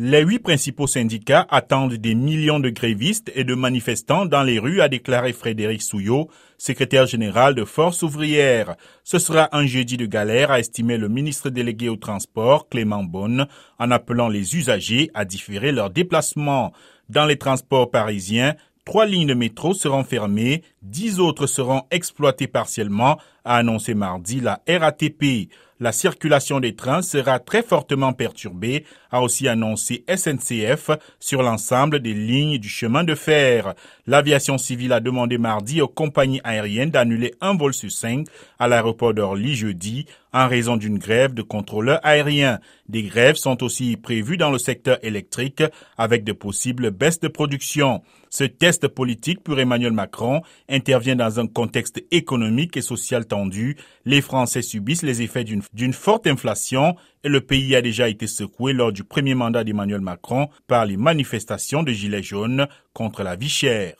Les huit principaux syndicats attendent des millions de grévistes et de manifestants dans les rues, a déclaré Frédéric Souillot, secrétaire général de Force ouvrière. Ce sera un jeudi de galère, a estimé le ministre délégué au transport, Clément Bonne, en appelant les usagers à différer leurs déplacements. Dans les transports parisiens, Trois lignes de métro seront fermées, dix autres seront exploitées partiellement, a annoncé mardi la RATP. La circulation des trains sera très fortement perturbée, a aussi annoncé SNCF sur l'ensemble des lignes du chemin de fer. L'aviation civile a demandé mardi aux compagnies aériennes d'annuler un vol sur cinq à l'aéroport d'Orly jeudi en raison d'une grève de contrôleurs aériens. Des grèves sont aussi prévues dans le secteur électrique avec de possibles baisses de production. Ce test politique pour Emmanuel Macron intervient dans un contexte économique et social tendu. Les Français subissent les effets d'une forte inflation et le pays a déjà été secoué lors du premier mandat d'Emmanuel Macron par les manifestations de Gilets jaunes contre la vie chère.